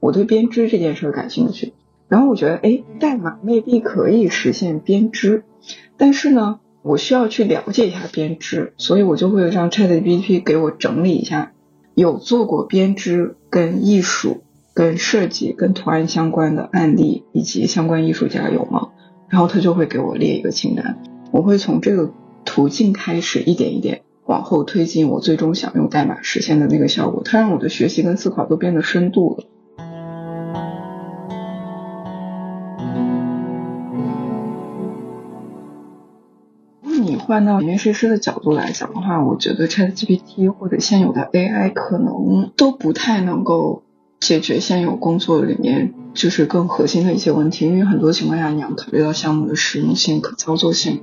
我对编织这件事感兴趣，然后我觉得，哎，代码未必可以实现编织，但是呢，我需要去了解一下编织，所以我就会让 ChatGPT 给我整理一下有做过编织、跟艺术、跟设计、跟图案相关的案例以及相关艺术家有吗？然后他就会给我列一个清单，我会从这个途径开始，一点一点往后推进，我最终想用代码实现的那个效果。它让我的学习跟思考都变得深度了。你换到面试师的角度来讲的话，我觉得 ChatGPT 或者现有的 AI 可能都不太能够解决现有工作里面就是更核心的一些问题，因为很多情况下你要考虑到项目的实用性、可操作性。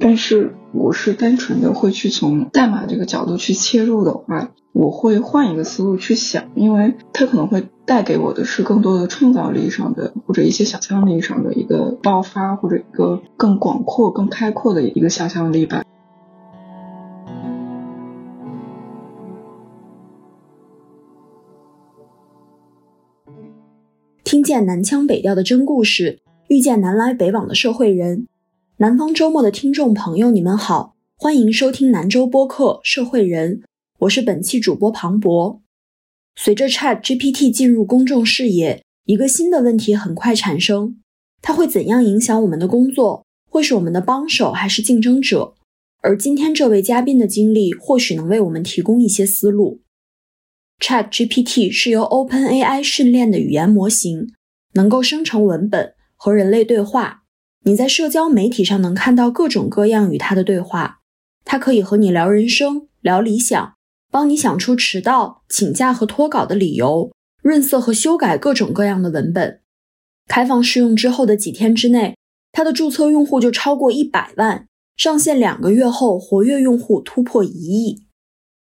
但是我是单纯的会去从代码这个角度去切入的话，我会换一个思路去想，因为它可能会带给我的是更多的创造力上的或者一些想象力上的一个爆发，或者一个更广阔、更开阔的一个想象力吧。听见南腔北调的真故事，遇见南来北往的社会人。南方周末的听众朋友，你们好，欢迎收听南周播客《社会人》，我是本期主播庞博。随着 Chat GPT 进入公众视野，一个新的问题很快产生：它会怎样影响我们的工作？会是我们的帮手还是竞争者？而今天这位嘉宾的经历，或许能为我们提供一些思路。Chat GPT 是由 OpenAI 训练的语言模型，能够生成文本和人类对话。你在社交媒体上能看到各种各样与他的对话，他可以和你聊人生、聊理想，帮你想出迟到、请假和脱稿的理由，润色和修改各种各样的文本。开放试用之后的几天之内，它的注册用户就超过一百万，上线两个月后，活跃用户突破一亿。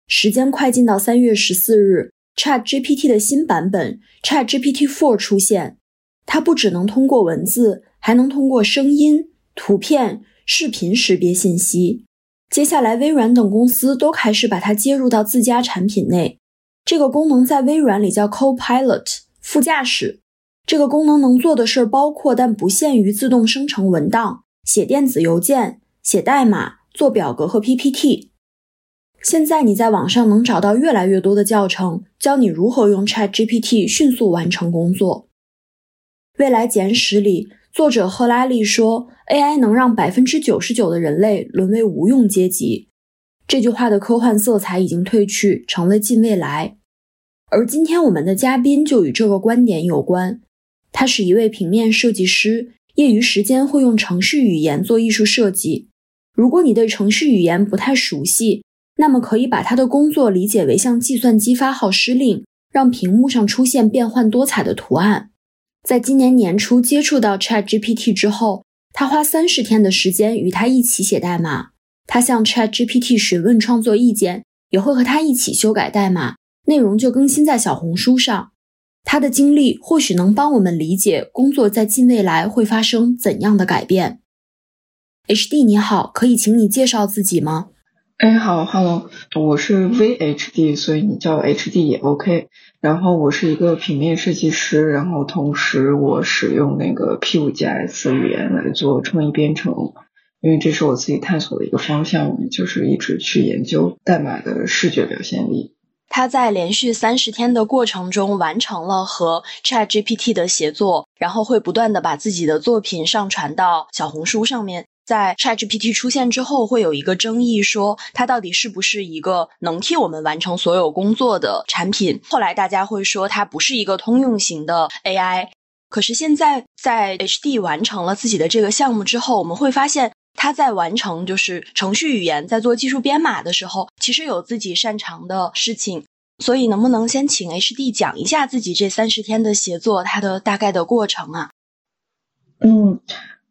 时间快进到三月十四日，Chat GPT 的新版本 Chat GPT Four 出现，它不只能通过文字。还能通过声音、图片、视频识别信息。接下来，微软等公司都开始把它接入到自家产品内。这个功能在微软里叫 Copilot 副驾驶。这个功能能做的事儿包括，但不限于自动生成文档、写电子邮件、写代码、做表格和 PPT。现在你在网上能找到越来越多的教程，教你如何用 ChatGPT 迅速完成工作。未来简史里。作者赫拉利说：“AI 能让百分之九十九的人类沦为无用阶级。”这句话的科幻色彩已经褪去，成了近未来。而今天我们的嘉宾就与这个观点有关。他是一位平面设计师，业余时间会用程序语言做艺术设计。如果你对程序语言不太熟悉，那么可以把他的工作理解为向计算机发号施令，让屏幕上出现变幻多彩的图案。在今年年初接触到 Chat GPT 之后，他花三十天的时间与他一起写代码。他向 Chat GPT 询问创作意见，也会和他一起修改代码，内容就更新在小红书上。他的经历或许能帮我们理解工作在近未来会发生怎样的改变。HD 你好，可以请你介绍自己吗？哎，好，Hello，我是 VHD，所以你叫 HD 也 OK。然后我是一个平面设计师，然后同时我使用那个 P5.js 语言来做创意编程，因为这是我自己探索的一个方向，就是一直去研究代码的视觉表现力。他在连续三十天的过程中完成了和 ChatGPT 的协作，然后会不断的把自己的作品上传到小红书上面。在 ChatGPT 出现之后，会有一个争议，说它到底是不是一个能替我们完成所有工作的产品？后来大家会说它不是一个通用型的 AI。可是现在在 HD 完成了自己的这个项目之后，我们会发现它在完成就是程序语言在做技术编码的时候，其实有自己擅长的事情。所以能不能先请 HD 讲一下自己这三十天的协作它的大概的过程啊？嗯。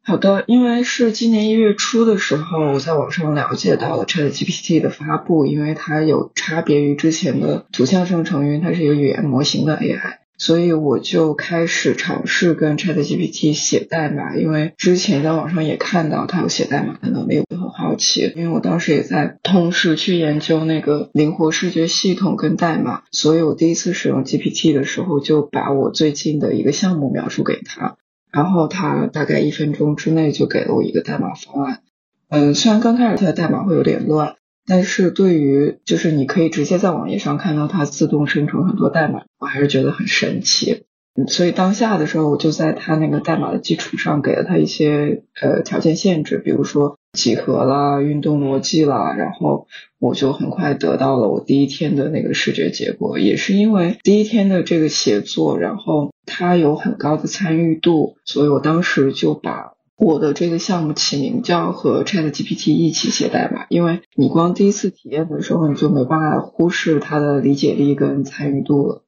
好的，因为是今年一月初的时候，我在网上了解到了 ChatGPT 的发布，因为它有差别于之前的图像生成，因为它是一个语言模型的 AI，所以我就开始尝试跟 ChatGPT 写代码，因为之前在网上也看到它有写代码的能力，我很好奇。因为我当时也在同时去研究那个灵活视觉系统跟代码，所以我第一次使用 GPT 的时候，就把我最近的一个项目描述给他，然后他大概一分钟之内就给了我一个代码方案。嗯，虽然刚开始它的代码会有点乱。但是对于就是你可以直接在网页上看到它自动生成很多代码，我还是觉得很神奇。嗯，所以当下的时候，我就在它那个代码的基础上给了它一些呃条件限制，比如说几何啦、运动逻辑啦，然后我就很快得到了我第一天的那个视觉结果。也是因为第一天的这个写作，然后它有很高的参与度，所以我当时就把。我的这个项目起名叫和 Chat GPT 一起写代码，因为你光第一次体验的时候，你就没办法忽视它的理解力跟参与度了。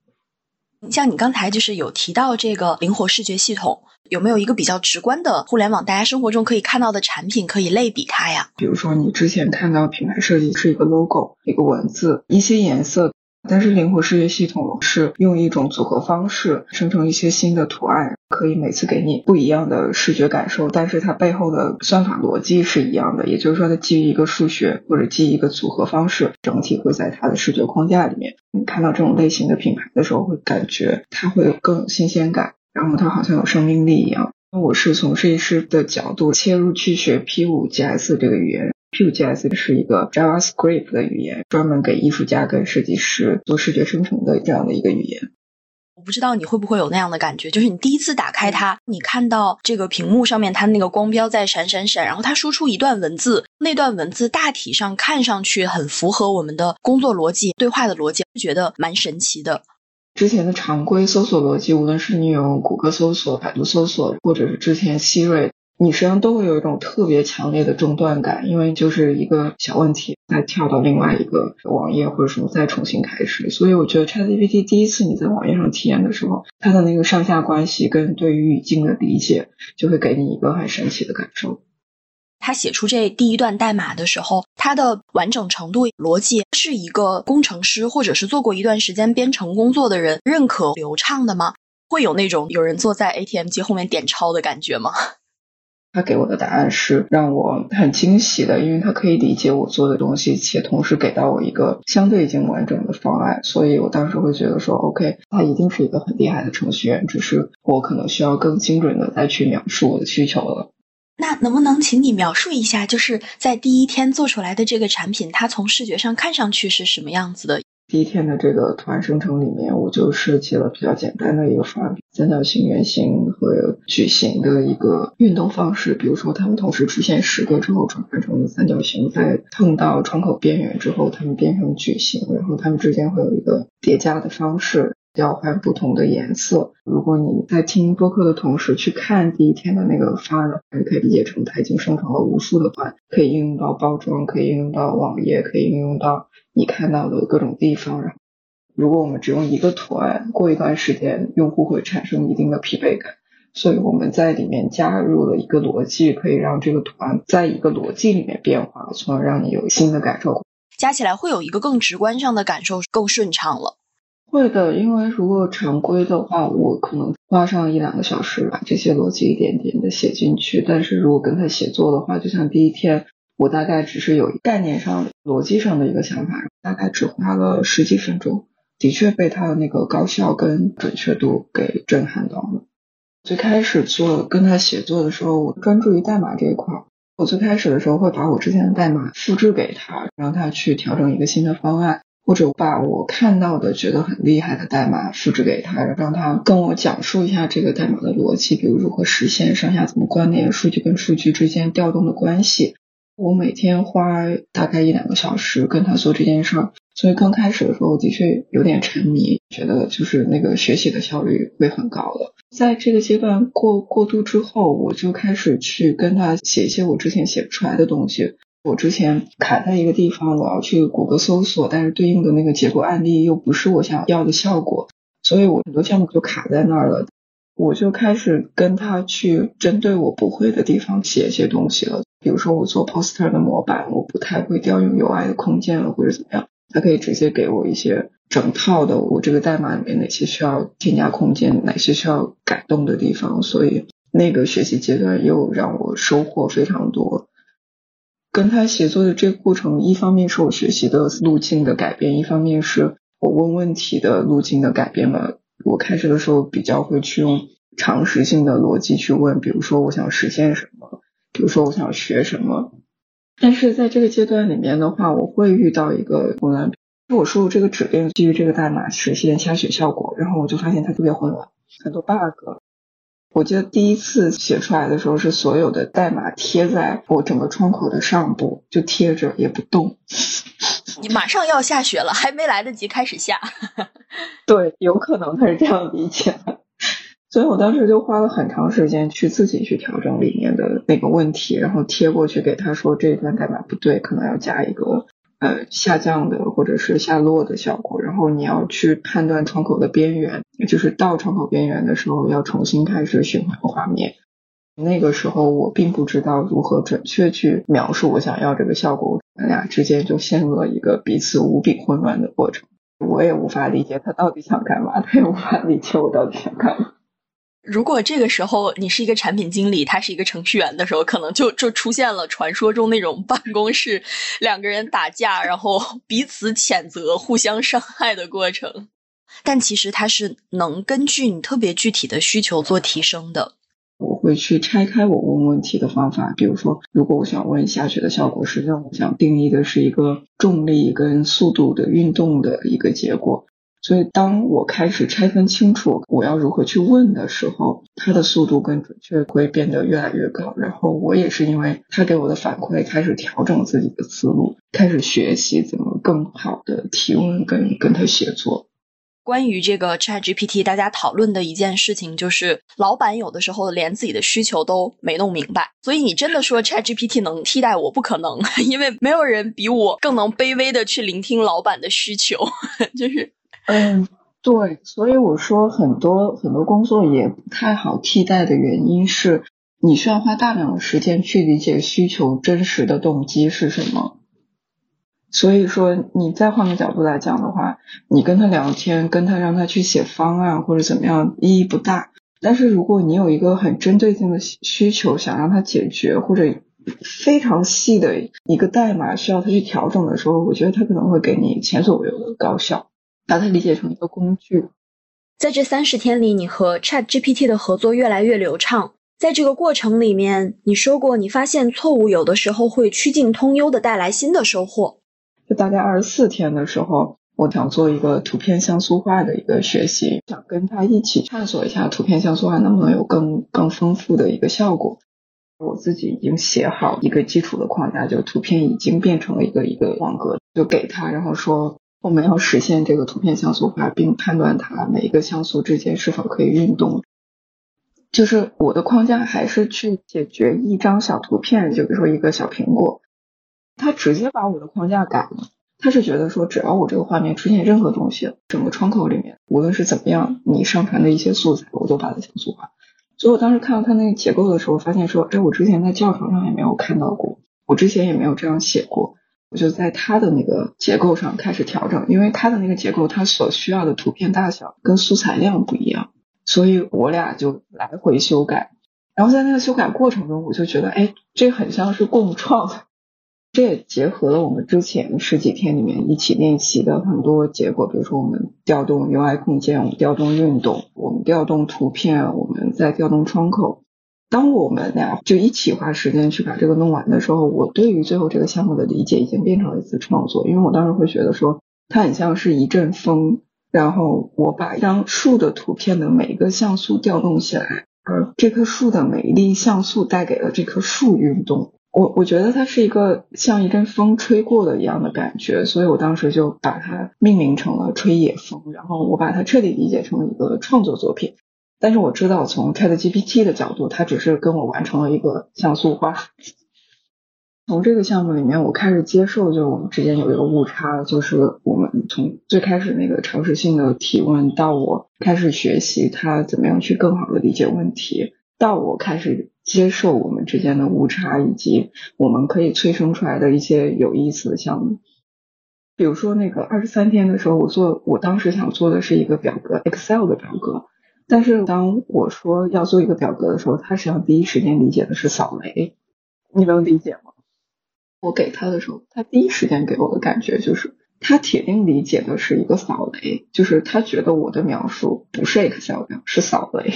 像你刚才就是有提到这个灵活视觉系统，有没有一个比较直观的互联网大家生活中可以看到的产品可以类比它呀？比如说你之前看到品牌设计是一个 logo，一个文字，一些颜色。但是灵活视觉系统是用一种组合方式生成一些新的图案，可以每次给你不一样的视觉感受。但是它背后的算法逻辑是一样的，也就是说它基于一个数学或者基于一个组合方式，整体会在它的视觉框架里面。你看到这种类型的品牌的时候，会感觉它会更有新鲜感，然后它好像有生命力一样。那我是从设计师的角度切入去学 P5GS 这个语言。P5GS 是一个 JavaScript 的语言，专门给艺术家跟设计师做视觉生成的这样的一个语言。我不知道你会不会有那样的感觉，就是你第一次打开它，你看到这个屏幕上面它那个光标在闪闪闪，然后它输出一段文字，那段文字大体上看上去很符合我们的工作逻辑、对话的逻辑，觉得蛮神奇的。之前的常规搜索逻辑，无论是你用谷歌搜索、百度搜索，或者是之前 Siri。你实际上都会有一种特别强烈的中断感，因为就是一个小问题，再跳到另外一个网页或者什么，再重新开始。所以我觉得 ChatGPT 第一次你在网页上体验的时候，它的那个上下关系跟对于语境的理解，就会给你一个很神奇的感受。他写出这第一段代码的时候，它的完整程度、逻辑是一个工程师或者是做过一段时间编程工作的人认可流畅的吗？会有那种有人坐在 ATM 机后面点钞的感觉吗？他给我的答案是让我很惊喜的，因为他可以理解我做的东西，且同时给到我一个相对已经完整的方案，所以我当时会觉得说，OK，他一定是一个很厉害的程序员，只是我可能需要更精准的再去描述我的需求了。那能不能请你描述一下，就是在第一天做出来的这个产品，它从视觉上看上去是什么样子的？第一天的这个图案生成里面，我就设计了比较简单的一个方案：三角形、圆形和矩形的一个运动方式。比如说，它们同时出现十个之后转换成三角形，在碰到窗口边缘之后，它们变成矩形，然后它们之间会有一个叠加的方式，调换不同的颜色。如果你在听播客的同时去看第一天的那个方案，你可以理解成它已经生成了无数的图案，可以应用到包装，可以应用到网页，可以应用到。你看到的各种地方，然后如果我们只用一个图案，过一段时间用户会产生一定的疲惫感，所以我们在里面加入了一个逻辑，可以让这个图案在一个逻辑里面变化，从而让你有新的感受。加起来会有一个更直观上的感受，更顺畅了。会的，因为如果常规的话，我可能花上一两个小时把这些逻辑一点点的写进去，但是如果跟他写作的话，就像第一天。我大概只是有概念上、逻辑上的一个想法，大概只花了十几分钟，的确被他的那个高效跟准确度给震撼到了。最开始做跟他写作的时候，我专注于代码这一块。我最开始的时候会把我之前的代码复制给他，让他去调整一个新的方案，或者把我看到的觉得很厉害的代码复制给他，让他跟我讲述一下这个代码的逻辑，比如如何实现上下怎么关联、数据跟数据之间调动的关系。我每天花大概一两个小时跟他做这件事儿，所以刚开始的时候的确有点沉迷，觉得就是那个学习的效率会很高了。在这个阶段过过渡之后，我就开始去跟他写一些我之前写不出来的东西。我之前卡在一个地方，我要去谷歌搜索，但是对应的那个结果案例又不是我想要的效果，所以我很多项目就卡在那儿了。我就开始跟他去针对我不会的地方写一些东西了。比如说我做 poster 的模板，我不太会调用 UI 的空间了，或者怎么样。他可以直接给我一些整套的我这个代码里面哪些需要添加空间，哪些需要改动的地方，所以那个学习阶段又让我收获非常多。跟他协作的这个过程，一方面是我学习的路径的改变，一方面是我问问题的路径的改变嘛。我开始的时候比较会去用常识性的逻辑去问，比如说我想实现什么，比如说我想学什么。但是在这个阶段里面的话，我会遇到一个混乱。我输入这个指令基于这个代码实现下雪效果，然后我就发现它特别混乱，很多 bug。我记得第一次写出来的时候，是所有的代码贴在我整个窗口的上部，就贴着也不动。你马上要下雪了，还没来得及开始下。对，有可能他是这样理解的。所以我当时就花了很长时间去自己去调整里面的那个问题，然后贴过去给他说这一段代码不对，可能要加一个。呃，下降的或者是下落的效果，然后你要去判断窗口的边缘，就是到窗口边缘的时候要重新开始循环画面。那个时候我并不知道如何准确去描述我想要这个效果，我们俩之间就陷入了一个彼此无比混乱的过程。我也无法理解他到底想干嘛，他也无法理解我到底想干嘛。如果这个时候你是一个产品经理，他是一个程序员的时候，可能就就出现了传说中那种办公室两个人打架，然后彼此谴责、互相伤害的过程。但其实它是能根据你特别具体的需求做提升的。我会去拆开我问问题的方法，比如说，如果我想问下雪的效果，实际上我想定义的是一个重力跟速度的运动的一个结果。所以，当我开始拆分清楚我要如何去问的时候，它的速度跟准确会变得越来越高。然后，我也是因为他给我的反馈，开始调整自己的思路，开始学习怎么更好的提问跟跟他协作。关于这个 Chat GPT，大家讨论的一件事情就是，老板有的时候连自己的需求都没弄明白。所以，你真的说 Chat GPT 能替代我？不可能，因为没有人比我更能卑微的去聆听老板的需求，就是。嗯，对，所以我说很多很多工作也不太好替代的原因是，你需要花大量的时间去理解需求真实的动机是什么。所以说，你再换个角度来讲的话，你跟他聊天，跟他让他去写方案或者怎么样，意义不大。但是如果你有一个很针对性的需求，想让他解决，或者非常细的一个代码需要他去调整的时候，我觉得他可能会给你前所未有的高效。把它理解成一个工具，在这三十天里，你和 Chat GPT 的合作越来越流畅。在这个过程里面，你说过你发现错误有的时候会曲径通幽的带来新的收获。就大概二十四天的时候，我想做一个图片像素化的一个学习，想跟他一起探索一下图片像素化能不能有更更丰富的一个效果。我自己已经写好一个基础的框架，就图片已经变成了一个一个网格，就给他，然后说。我们要实现这个图片像素化，并判断它每一个像素之间是否可以运动。就是我的框架还是去解决一张小图片，就比如说一个小苹果，他直接把我的框架改了。他是觉得说，只要我这个画面出现任何东西，整个窗口里面无论是怎么样，你上传的一些素材，我都把它像素化。所以我当时看到它那个结构的时候，发现说，哎，我之前在教程上也没有看到过，我之前也没有这样写过。我就在它的那个结构上开始调整，因为它的那个结构，它所需要的图片大小跟素材量不一样，所以我俩就来回修改。然后在那个修改过程中，我就觉得，哎，这很像是共创。这也结合了我们之前十几天里面一起练习的很多结果，比如说我们调动 UI 空间，我们调动运动，我们调动图片，我们在调动窗口。当我们俩就一起花时间去把这个弄完的时候，我对于最后这个项目的理解已经变成了一次创作，因为我当时会觉得说，它很像是一阵风，然后我把一张树的图片的每一个像素调动起来，而这棵树的每一粒像素带给了这棵树运动。我我觉得它是一个像一阵风吹过的一样的感觉，所以我当时就把它命名成了吹野风，然后我把它彻底理解成了一个创作作品。但是我知道，从 Chat GPT 的角度，它只是跟我完成了一个像素化。从这个项目里面，我开始接受，就是我们之间有一个误差，就是我们从最开始那个常识性的提问，到我开始学习它怎么样去更好的理解问题，到我开始接受我们之间的误差，以及我们可以催生出来的一些有意思的项目。比如说那个二十三天的时候，我做我当时想做的是一个表格，Excel 的表格。但是当我说要做一个表格的时候，他实际上第一时间理解的是扫雷，你能理解吗？我给他的时候，他第一时间给我的感觉就是，他铁定理解的是一个扫雷，就是他觉得我的描述不是 Excel 表，是扫雷。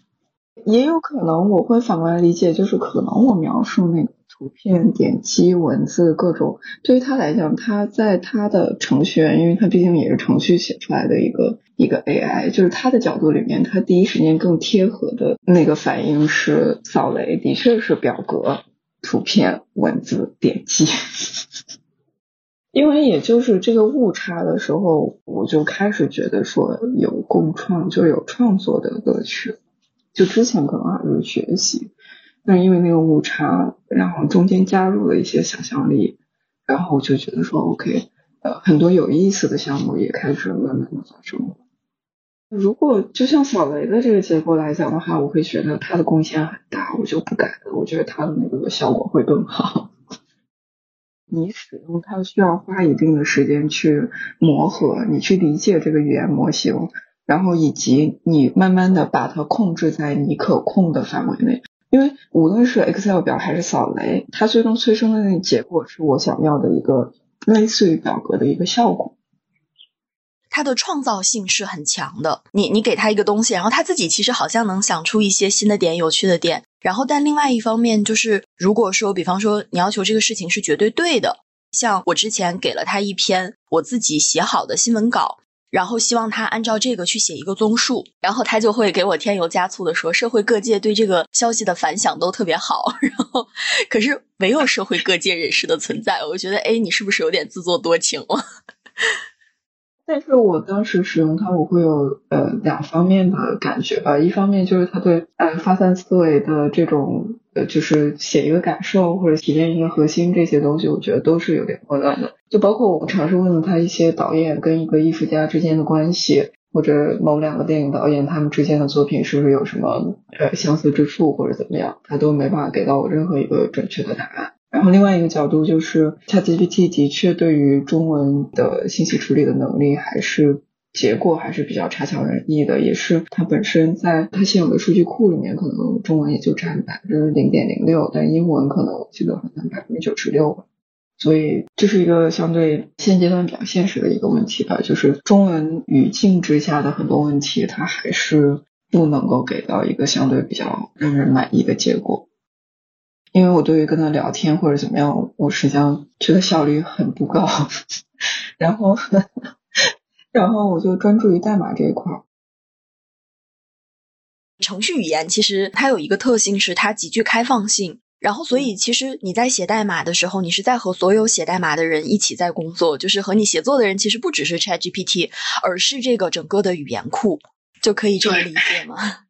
也有可能我会反过来理解，就是可能我描述那个图片、点击、文字各种，对于他来讲，他在他的程序员，因为他毕竟也是程序写出来的一个一个 AI，就是他的角度里面，他第一时间更贴合的那个反应是扫雷，的确是表格、图片、文字、点击。因为也就是这个误差的时候，我就开始觉得说有共创就有创作的乐趣。就之前可能还是学习，但因为那个误差，然后中间加入了一些想象力，然后我就觉得说 OK，呃，很多有意思的项目也开始慢慢的发生。如果就像扫雷的这个结果来讲的话，我会觉得它的贡献很大，我就不改了。我觉得它的那个效果会更好。你使用它需要花一定的时间去磨合，你去理解这个语言模型。然后以及你慢慢的把它控制在你可控的范围内，因为无论是 Excel 表还是扫雷，它最终催生的那个结果是我想要的一个类似于表格的一个效果。它的创造性是很强的，你你给他一个东西，然后他自己其实好像能想出一些新的点、有趣的点。然后但另外一方面就是，如果说比方说你要求这个事情是绝对对的，像我之前给了他一篇我自己写好的新闻稿。然后希望他按照这个去写一个综述，然后他就会给我添油加醋的说，社会各界对这个消息的反响都特别好。然后，可是没有社会各界人士的存在，我觉得，哎，你是不是有点自作多情了？但是我当时使用它，我会有呃两方面的感觉吧。一方面就是它对呃发散思维的这种呃，就是写一个感受或者提炼一个核心这些东西，我觉得都是有点混乱的。就包括我尝试问了他一些导演跟一个艺术家之间的关系，或者某两个电影导演他们之间的作品是不是有什么呃相似之处或者怎么样，他都没办法给到我任何一个准确的答案。然后另外一个角度就是 ChatGPT 的确对于中文的信息处理的能力还是结果还是比较差强人意的，也是它本身在它现有的数据库里面，可能中文也就占百分之零点零六，但英文可能我记得好像百分之九十六，所以这是一个相对现阶段比较现实的一个问题吧，就是中文语境之下的很多问题，它还是不能够给到一个相对比较让人满意的结果。因为我对于跟他聊天或者怎么样，我实际上觉得效率很不高，然后，然后我就专注于代码这一块。程序语言其实它有一个特性是它极具开放性，然后所以其实你在写代码的时候，你是在和所有写代码的人一起在工作，就是和你协作的人其实不只是 ChatGPT，而是这个整个的语言库，就可以这么理解吗？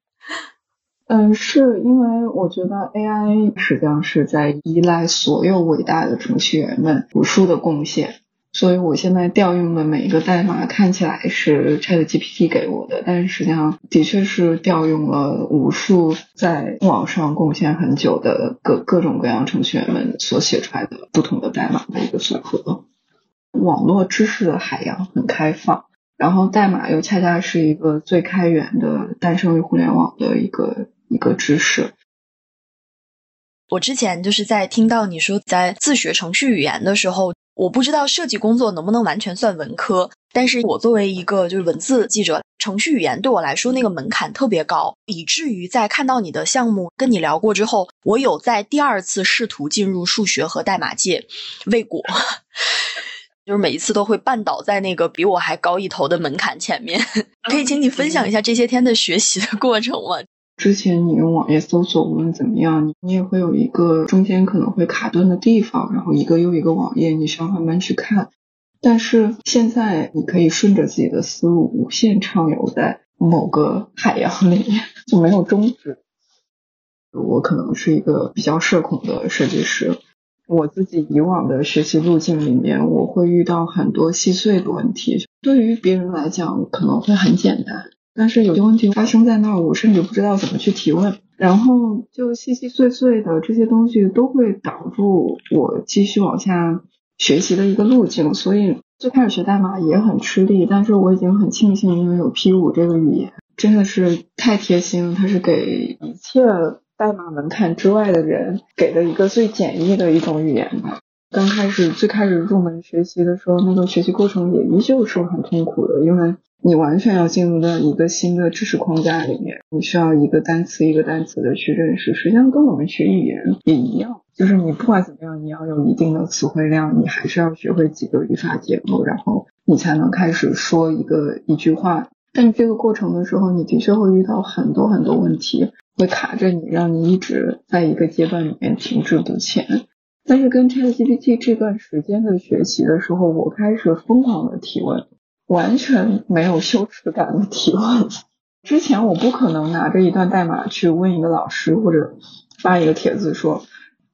嗯，是因为我觉得 AI 实际上是在依赖所有伟大的程序员们无数的贡献，所以我现在调用的每一个代码看起来是 ChatGPT 给我的，但是实际上的确是调用了无数在网上贡献很久的各各种各样程序员们所写出来的不同的代码的一个组合。网络知识的海洋很开放，然后代码又恰恰是一个最开源的诞生于互联网的一个。一个知识。我之前就是在听到你说在自学程序语言的时候，我不知道设计工作能不能完全算文科，但是我作为一个就是文字记者，程序语言对我来说那个门槛特别高，以至于在看到你的项目跟你聊过之后，我有在第二次试图进入数学和代码界，未果，就是每一次都会绊倒在那个比我还高一头的门槛前面。可以请你分享一下这些天的学习的过程吗？之前你用网页搜索，无论怎么样，你你也会有一个中间可能会卡顿的地方，然后一个又一个网页，你需要慢慢去看。但是现在你可以顺着自己的思路无限畅游在某个海洋里面，就没有终止。我可能是一个比较社恐的设计师，我自己以往的学习路径里面，我会遇到很多细碎的问题，对于别人来讲可能会很简单。但是有些问题发生在那儿，我甚至不知道怎么去提问，然后就细细碎碎的这些东西都会挡住我继续往下学习的一个路径。所以最开始学代码也很吃力，但是我已经很庆幸，因为有 P 五这个语言，真的是太贴心了。它是给一切代码门槛之外的人给的一个最简易的一种语言吧。刚开始最开始入门学习的时候，那个学习过程也依旧是很痛苦的，因为你完全要进入到一个新的知识框架里面，你需要一个单词一个单词的去认识。实际上跟我们学语言也一样。就是你不管怎么样，你要有一定的词汇量，你还是要学会几个语法结构，然后你才能开始说一个一句话。但这个过程的时候，你的确会遇到很多很多问题，会卡着你，让你一直在一个阶段里面停滞不前。但是跟 ChatGPT 这段时间的学习的时候，我开始疯狂的提问，完全没有羞耻感的提问。之前我不可能拿着一段代码去问一个老师，或者发一个帖子说。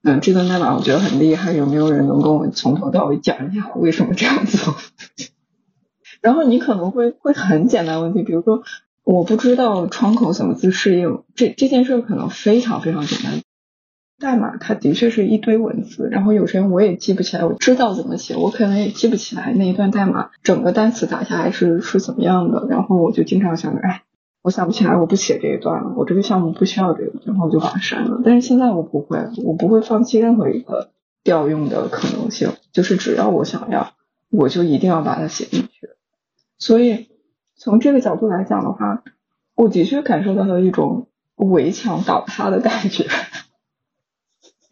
嗯，这段代码我觉得很厉害，有没有人能跟我从头到尾讲一下我为什么这样做？然后你可能会会很简单问题，比如说我不知道窗口怎么自适应，这这件事可能非常非常简单。代码它的确是一堆文字，然后有时间我也记不起来，我知道怎么写，我可能也记不起来那一段代码整个单词打下来是是怎么样的，然后我就经常想着，哎。我想不起来，我不写这一段了。我这个项目不需要这个，然后我就把它删了。但是现在我不会，我不会放弃任何一个调用的可能性。就是只要我想要，我就一定要把它写进去。所以从这个角度来讲的话，我的确感受到了一种围墙倒塌的感觉。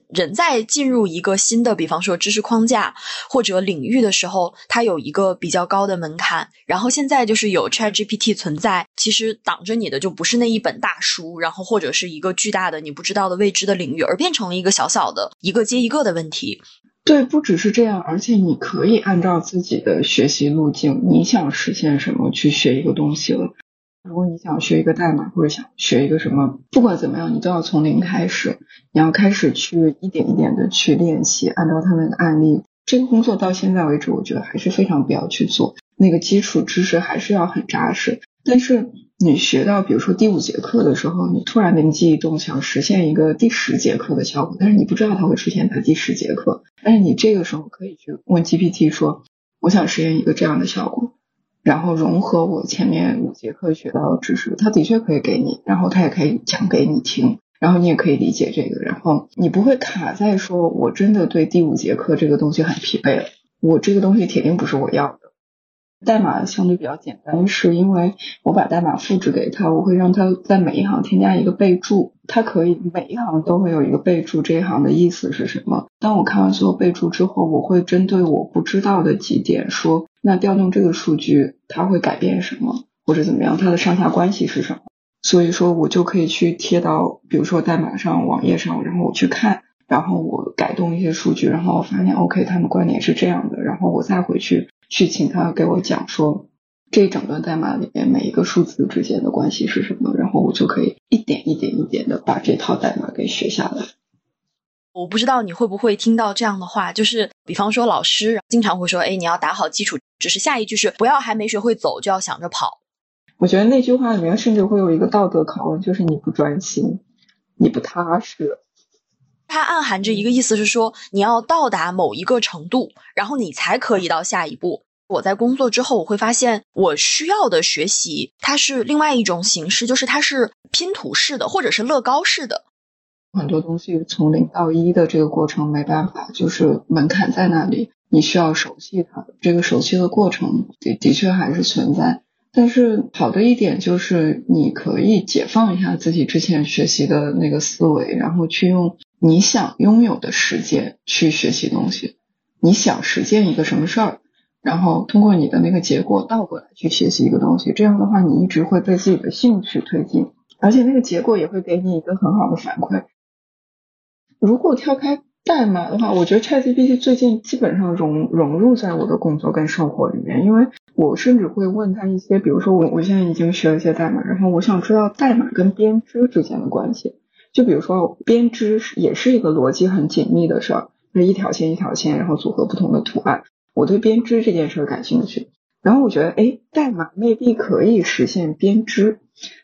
人在进入一个新的，比方说知识框架或者领域的时候，它有一个比较高的门槛。然后现在就是有 ChatGPT 存在，其实挡着你的就不是那一本大书，然后或者是一个巨大的你不知道的未知的领域，而变成了一个小小的一个接一个的问题。对，不只是这样，而且你可以按照自己的学习路径，你想实现什么去学一个东西了。如果你想学一个代码，或者想学一个什么，不管怎么样，你都要从零开始。你要开始去一点一点的去练习，按照他们的案例。这个工作到现在为止，我觉得还是非常必要去做。那个基础知识还是要很扎实。但是你学到，比如说第五节课的时候，你突然灵机一动，想实现一个第十节课的效果，但是你不知道它会出现在第十节课。但是你这个时候可以去问 GPT 说：“我想实现一个这样的效果。”然后融合我前面五节课学到的知识，他的确可以给你，然后他也可以讲给你听，然后你也可以理解这个，然后你不会卡在说我真的对第五节课这个东西很疲惫了，我这个东西铁定不是我要的。代码相对比较简单，是因为我把代码复制给他，我会让他在每一行添加一个备注，他可以每一行都会有一个备注，这一行的意思是什么？当我看完所有备注之后，我会针对我不知道的几点说，那调动这个数据它会改变什么，或者怎么样，它的上下关系是什么？所以说我就可以去贴到，比如说代码上、网页上，然后我去看，然后我改动一些数据，然后我发现 OK，他们观点是这样的，然后我再回去。去请他给我讲说，这整段代码里面每一个数字之间的关系是什么，然后我就可以一点一点一点的把这套代码给学下来。我不知道你会不会听到这样的话，就是比方说老师经常会说，哎，你要打好基础只是，下一句是不要还没学会走就要想着跑。我觉得那句话里面甚至会有一个道德拷问，就是你不专心，你不踏实。它暗含着一个意思是说，你要到达某一个程度，然后你才可以到下一步。我在工作之后，我会发现我需要的学习，它是另外一种形式，就是它是拼图式的，或者是乐高式的。很多东西从零到一的这个过程没办法，就是门槛在那里，你需要熟悉它。这个熟悉的过程的的确还是存在。但是好的一点就是，你可以解放一下自己之前学习的那个思维，然后去用你想拥有的时间去学习东西。你想实践一个什么事儿，然后通过你的那个结果倒过来去学习一个东西。这样的话，你一直会被自己的兴趣推进，而且那个结果也会给你一个很好的反馈。如果跳开。代码的话，我觉得 ChatGPT 最近基本上融融入在我的工作跟生活里面，因为我甚至会问他一些，比如说我我现在已经学了一些代码，然后我想知道代码跟编织之间的关系。就比如说编织是也是一个逻辑很紧密的事儿，就一条线一条线，然后组合不同的图案。我对编织这件事感兴趣，然后我觉得哎，代码未必可以实现编织，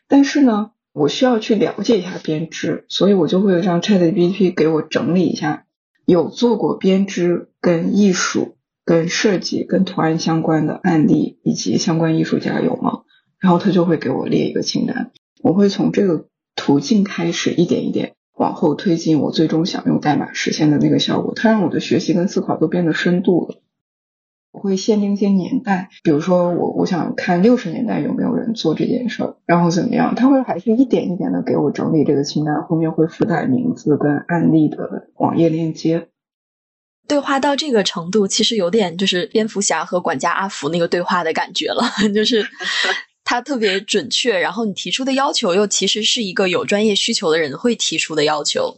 但是呢，我需要去了解一下编织，所以我就会让 ChatGPT 给我整理一下。有做过编织跟艺术跟设计、跟图案相关的案例以及相关艺术家有吗？然后他就会给我列一个清单，我会从这个途径开始，一点一点往后推进，我最终想用代码实现的那个效果。它让我的学习跟思考都变得深度了。我会限定一些年代，比如说我我想看六十年代有没有人做这件事儿，然后怎么样？他会还是一点一点的给我整理这个清单，后面会附带名字跟案例的网页链接。对话到这个程度，其实有点就是蝙蝠侠和管家阿福那个对话的感觉了，就是它特别准确，然后你提出的要求又其实是一个有专业需求的人会提出的要求。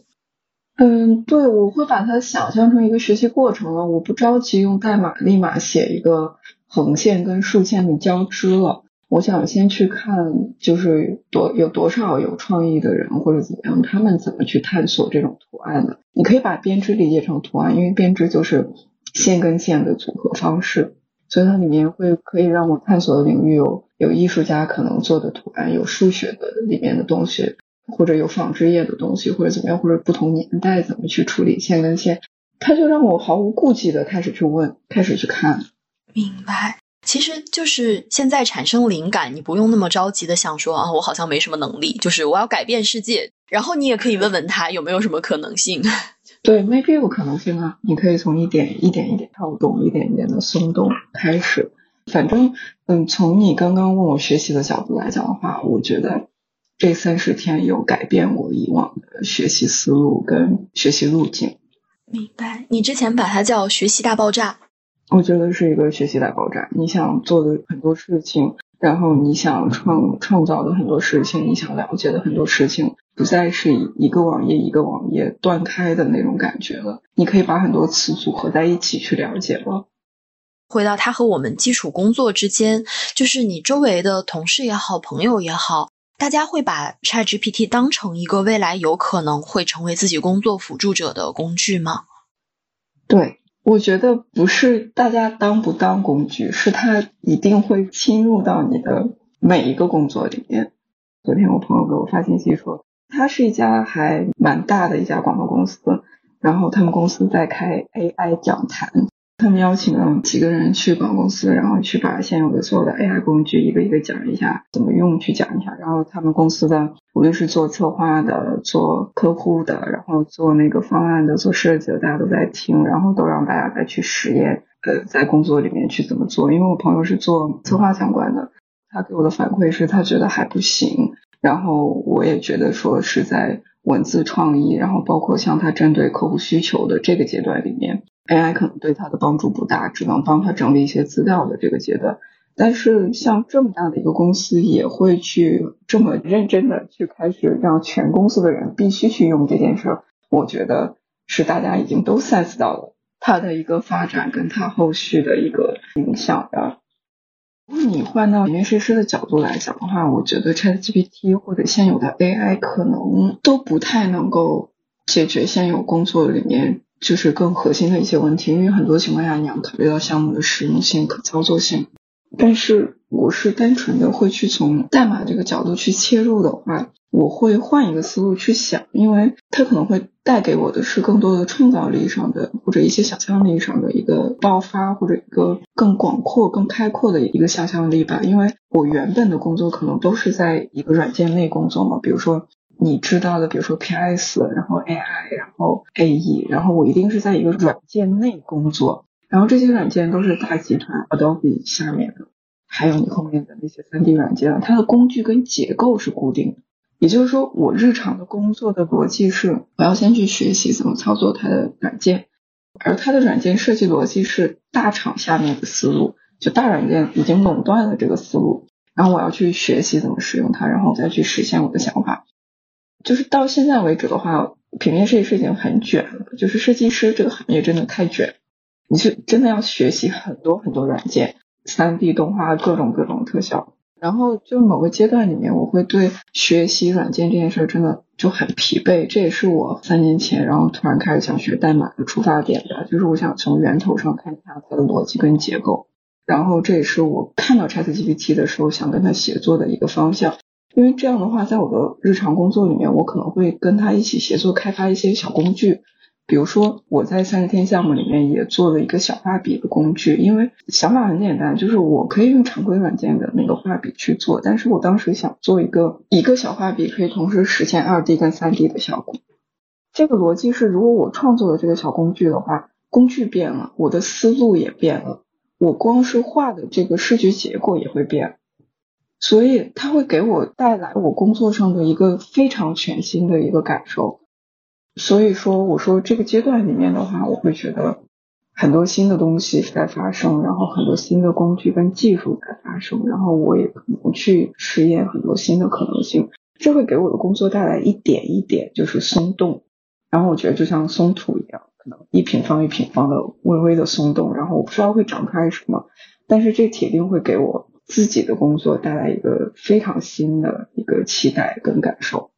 嗯，对，我会把它想象成一个学习过程了。我不着急用代码立马写一个横线跟竖线的交织了。我想先去看，就是多有多少有创意的人或者怎么样，他们怎么去探索这种图案的。你可以把编织理解成图案，因为编织就是线跟线的组合方式，所以它里面会可以让我探索的领域有有艺术家可能做的图案，有数学的里面的东西。或者有纺织业的东西，或者怎么样，或者不同年代怎么去处理线跟线，他就让我毫无顾忌的开始去问，开始去看。明白，其实就是现在产生灵感，你不用那么着急的想说啊，我好像没什么能力，就是我要改变世界。然后你也可以问问他有没有什么可能性。对，maybe 有可能性啊，你可以从一点一点一点跳动，一点一点的松动开始。反正，嗯，从你刚刚问我学习的角度来讲的话，我觉得。这三十天有改变我以往的学习思路跟学习路径。明白，你之前把它叫学习大爆炸。我觉得是一个学习大爆炸。你想做的很多事情，然后你想创创造的很多事情，你想了解的很多事情，不再是一个网页一个网页断开的那种感觉了。你可以把很多词组合在一起去了解了。回到它和我们基础工作之间，就是你周围的同事也好，朋友也好。大家会把 ChatGPT 当成一个未来有可能会成为自己工作辅助者的工具吗？对，我觉得不是大家当不当工具，是它一定会侵入到你的每一个工作里面。昨天我朋友给我发信息说，他是一家还蛮大的一家广告公司，然后他们公司在开 AI 讲坛。他们邀请了几个人去广告公司，然后去把现有的所有的 AI 工具一个一个讲一下，怎么用去讲一下。然后他们公司的无论是做策划的、做客户的，然后做那个方案的、做设计的，大家都在听，然后都让大家再去实验，呃，在工作里面去怎么做。因为我朋友是做策划相关的，他给我的反馈是他觉得还不行。然后我也觉得说是在文字创意，然后包括像他针对客户需求的这个阶段里面。AI 可能对他的帮助不大，只能帮他整理一些资料的这个阶段。但是像这么大的一个公司，也会去这么认真的去开始让全公司的人必须去用这件事儿，我觉得是大家已经都 sense 到了它的一个发展跟它后续的一个影响的。如果你换到面试师的角度来讲的话，我觉得 ChatGPT 或者现有的 AI 可能都不太能够解决现有工作里面。就是更核心的一些问题，因为很多情况下你要考虑到项目的实用性、可操作性。但是我是单纯的会去从代码这个角度去切入的话，我会换一个思路去想，因为它可能会带给我的是更多的创造力上的或者一些想象力上的一个爆发，或者一个更广阔、更开阔的一个想象力吧。因为我原本的工作可能都是在一个软件内工作嘛，比如说。你知道的，比如说 PS，然后 AI，然后 AE，然后我一定是在一个软件内工作，然后这些软件都是大集团 Adobe 下面的，还有你后面的那些 3D 软件，它的工具跟结构是固定的。也就是说，我日常的工作的逻辑是，我要先去学习怎么操作它的软件，而它的软件设计逻辑是大厂下面的思路，就大软件已经垄断了这个思路，然后我要去学习怎么使用它，然后再去实现我的想法。就是到现在为止的话，平面设计师已经很卷了。就是设计师这个行业真的太卷，你是真的要学习很多很多软件，三 D 动画各种各种特效。然后就某个阶段里面，我会对学习软件这件事真的就很疲惫。这也是我三年前然后突然开始想学代码的出发点吧，就是我想从源头上看一下它的逻辑跟结构。然后这也是我看到 ChatGPT 的时候想跟他协作的一个方向。因为这样的话，在我的日常工作里面，我可能会跟他一起协作开发一些小工具，比如说我在三十天项目里面也做了一个小画笔的工具，因为想法很简单，就是我可以用常规软件的那个画笔去做，但是我当时想做一个一个小画笔可以同时实现二 D 跟三 D 的效果。这个逻辑是，如果我创作了这个小工具的话，工具变了，我的思路也变了，我光是画的这个视觉结果也会变，所以它会给我带来我工作上的一个非常全新的一个感受。所以说，我说这个阶段里面的话，我会觉得很多新的东西在发生，然后很多新的工具跟技术在发生，然后我也可能去实验很多新的可能性，这会给我的工作带来一点一点就是松动，然后我觉得就像松土一样，可能一平方一平方的微微的松动，然后我不知道会长出来什么，但是这铁定会给我自己的工作带来一个非常新的一个期待跟感受。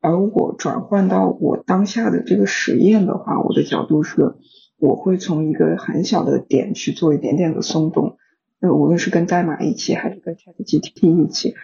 而我转换到我当下的这个实验的话，我的角度是，我会从一个很小的点去做一点点的松动，呃，无论是跟代码一起还是跟 ChatGPT 一起，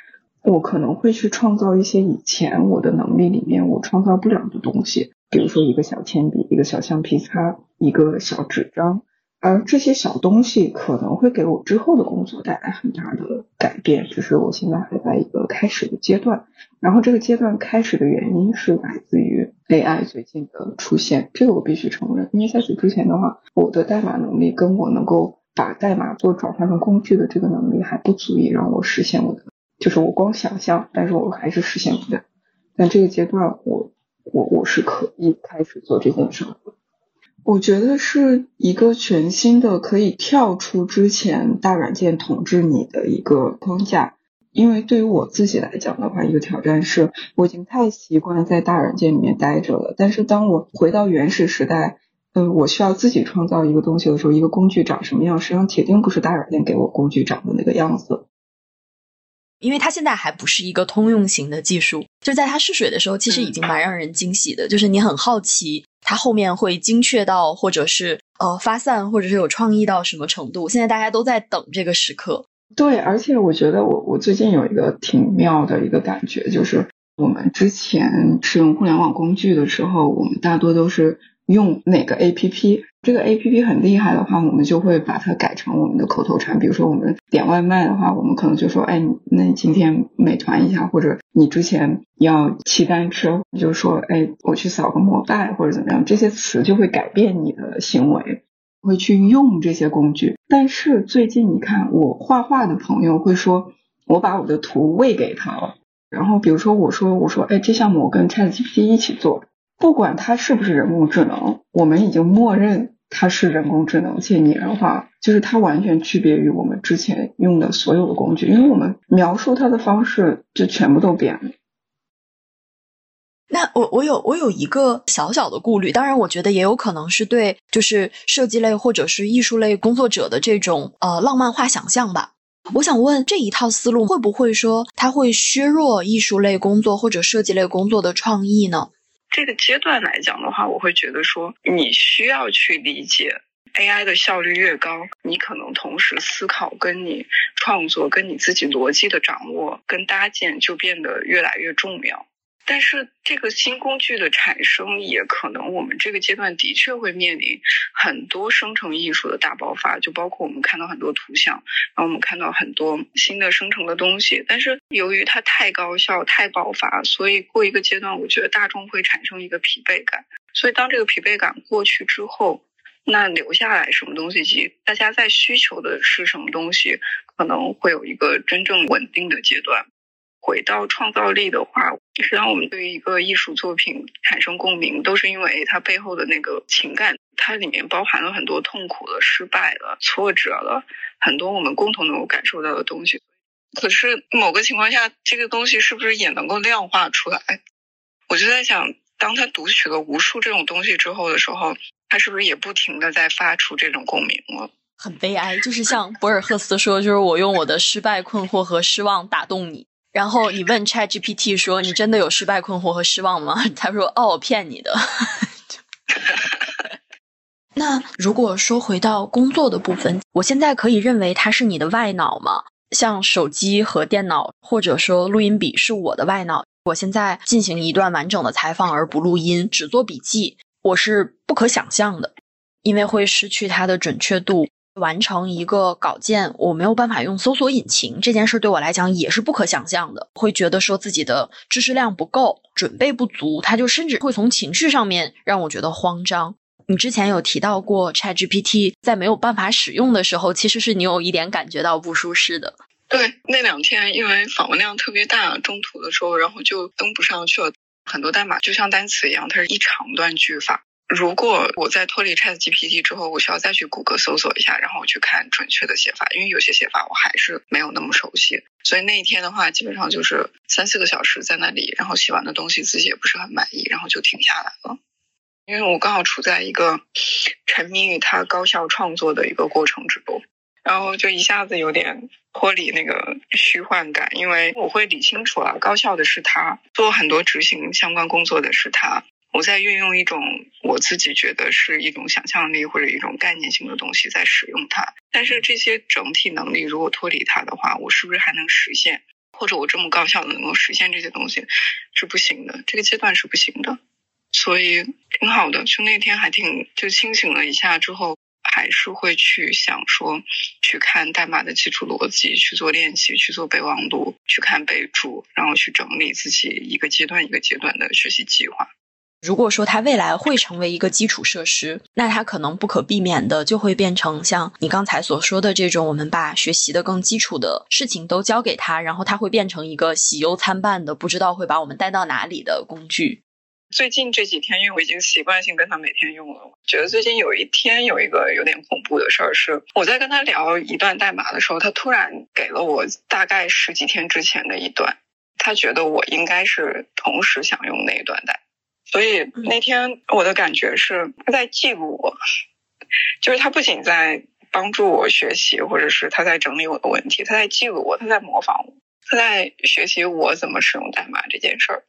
我可能会去创造一些以前我的能力里面我创造不了的东西，比如说一个小铅笔、一个小橡皮擦、一个小纸张。而这些小东西可能会给我之后的工作带来很大的改变，只是我现在还在一个开始的阶段。然后这个阶段开始的原因是来自于 AI 最近的出现，这个我必须承认。因为在此之前的话，我的代码能力跟我能够把代码做转换成工具的这个能力还不足以让我实现我的，就是我光想象，但是我还是实现不了。但这个阶段，我我我是可以开始做这件事的。我觉得是一个全新的可以跳出之前大软件统治你的一个框架，因为对于我自己来讲的话，一个挑战是我已经太习惯在大软件里面待着了。但是当我回到原始时代，嗯，我需要自己创造一个东西的时候，一个工具长什么样，实际上铁定不是大软件给我工具长的那个样子。因为它现在还不是一个通用型的技术，就在它试水的时候，其实已经蛮让人惊喜的，就是你很好奇。它后面会精确到，或者是呃发散，或者是有创意到什么程度？现在大家都在等这个时刻。对，而且我觉得我我最近有一个挺妙的一个感觉，就是我们之前使用互联网工具的时候，我们大多都是。用哪个 A P P？这个 A P P 很厉害的话，我们就会把它改成我们的口头禅。比如说，我们点外卖的话，我们可能就说：“哎，那你今天美团一下。”或者你之前要骑单车，你就说：“哎，我去扫个摩拜，或者怎么样。”这些词就会改变你的行为，会去用这些工具。但是最近你看，我画画的朋友会说：“我把我的图喂给他了。”然后比如说我说：“我说，哎，这项目我跟 ChatGPT 一起做。”不管它是不是人工智能，我们已经默认它是人工智能且拟人化，就是它完全区别于我们之前用的所有的工具，因为我们描述它的方式就全部都变了。那我我有我有一个小小的顾虑，当然我觉得也有可能是对就是设计类或者是艺术类工作者的这种呃浪漫化想象吧。我想问这一套思路会不会说它会削弱艺术类工作或者设计类工作的创意呢？这个阶段来讲的话，我会觉得说，你需要去理解 AI 的效率越高，你可能同时思考跟你创作、跟你自己逻辑的掌握跟搭建就变得越来越重要。但是这个新工具的产生，也可能我们这个阶段的确会面临很多生成艺术的大爆发，就包括我们看到很多图像，然后我们看到很多新的生成的东西。但是由于它太高效、太爆发，所以过一个阶段，我觉得大众会产生一个疲惫感。所以当这个疲惫感过去之后，那留下来什么东西，及大家在需求的是什么东西，可能会有一个真正稳定的阶段。回到创造力的话，实际上我们对于一个艺术作品产生共鸣，都是因为它背后的那个情感，它里面包含了很多痛苦的、失败了、挫折了，很多我们共同能够感受到的东西。可是某个情况下，这个东西是不是也能够量化出来？我就在想，当他读取了无数这种东西之后的时候，他是不是也不停的在发出这种共鸣了？很悲哀，就是像博尔赫斯说，就是我用我的失败、困惑和失望打动你。然后你问 Chat GPT 说：“你真的有失败、困惑和失望吗？” 他说：“哦，我骗你的。”那如果说回到工作的部分，我现在可以认为它是你的外脑吗？像手机和电脑，或者说录音笔是我的外脑，我现在进行一段完整的采访而不录音，只做笔记，我是不可想象的，因为会失去它的准确度。完成一个稿件，我没有办法用搜索引擎，这件事对我来讲也是不可想象的。会觉得说自己的知识量不够，准备不足，它就甚至会从情绪上面让我觉得慌张。你之前有提到过 ChatGPT 在没有办法使用的时候，其实是你有一点感觉到不舒适的。对，那两天因为访问量特别大，中途的时候然后就登不上去了，很多代码就像单词一样，它是一长段句法。如果我在脱离 Chat GPT 之后，我需要再去谷歌搜索一下，然后去看准确的写法，因为有些写法我还是没有那么熟悉。所以那一天的话，基本上就是三四个小时在那里，然后写完的东西自己也不是很满意，然后就停下来了。因为我刚好处在一个沉迷于他高效创作的一个过程之中，然后就一下子有点脱离那个虚幻感，因为我会理清楚了，高效的是他，做很多执行相关工作的是他。我在运用一种我自己觉得是一种想象力或者一种概念性的东西在使用它，但是这些整体能力如果脱离它的话，我是不是还能实现？或者我这么高效的能够实现这些东西是不行的，这个阶段是不行的。所以挺好的，就那天还挺就清醒了一下之后，还是会去想说去看代码的基础逻辑，去做练习，去做备忘录，去看备注，然后去整理自己一个阶段一个阶段的学习计划。如果说它未来会成为一个基础设施，那它可能不可避免的就会变成像你刚才所说的这种，我们把学习的更基础的事情都交给他，然后它会变成一个喜忧参半的，不知道会把我们带到哪里的工具。最近这几天，因为我已经习惯性跟他每天用了，觉得最近有一天有一个有点恐怖的事儿，是我在跟他聊一段代码的时候，他突然给了我大概十几天之前的一段，他觉得我应该是同时想用那一段代。所以那天我的感觉是他在记录我，就是他不仅在帮助我学习，或者是他在整理我的问题，他在记录我，他在模仿我，他在学习我怎么使用代码这件事儿。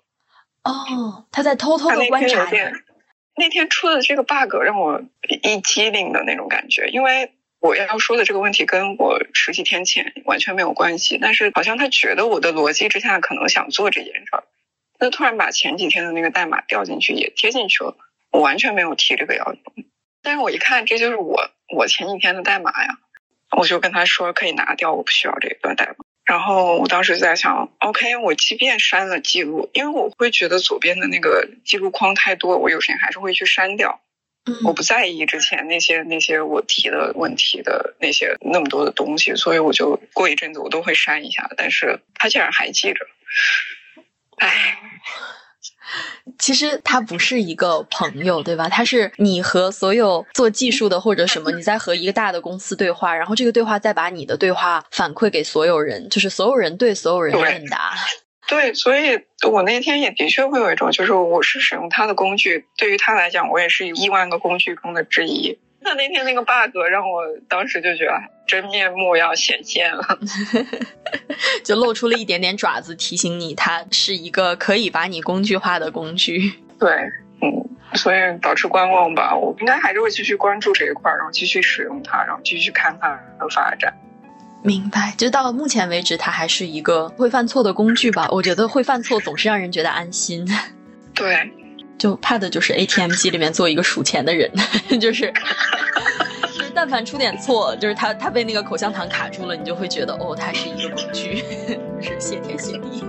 哦，他在偷偷的观察。那天出的这个 bug 让我一激灵的那种感觉，因为我要说的这个问题跟我十几天前完全没有关系，但是好像他觉得我的逻辑之下可能想做这件事儿。那突然把前几天的那个代码调进去也贴进去了，我完全没有提这个要求。但是我一看这就是我我前几天的代码呀，我就跟他说可以拿掉，我不需要这段代码。然后我当时在想，OK，我即便删了记录，因为我会觉得左边的那个记录框太多，我有时间还是会去删掉。我不在意之前那些那些我提的问题的那些那么多的东西，所以我就过一阵子我都会删一下。但是他竟然还记着。唉，其实他不是一个朋友，对吧？他是你和所有做技术的或者什么，你在和一个大的公司对话，然后这个对话再把你的对话反馈给所有人，就是所有人对所有人问答。对，所以我那天也的确会有一种，就是我是使用他的工具，对于他来讲，我也是亿万个工具中的之一。那那天那个 bug 让我当时就觉得真面目要显现了，就露出了一点点爪子，提醒你它是一个可以把你工具化的工具。对，嗯，所以保持观望吧。我应该还是会继续关注这一块，然后继续使用它，然后继续看它的发展。明白，就到目前为止，它还是一个会犯错的工具吧。我觉得会犯错总是让人觉得安心。对。就怕的就是 ATM 机里面做一个数钱的人，就是，就但凡出点错，就是他他被那个口香糖卡住了，你就会觉得哦，他是一个工具，是谢天谢地。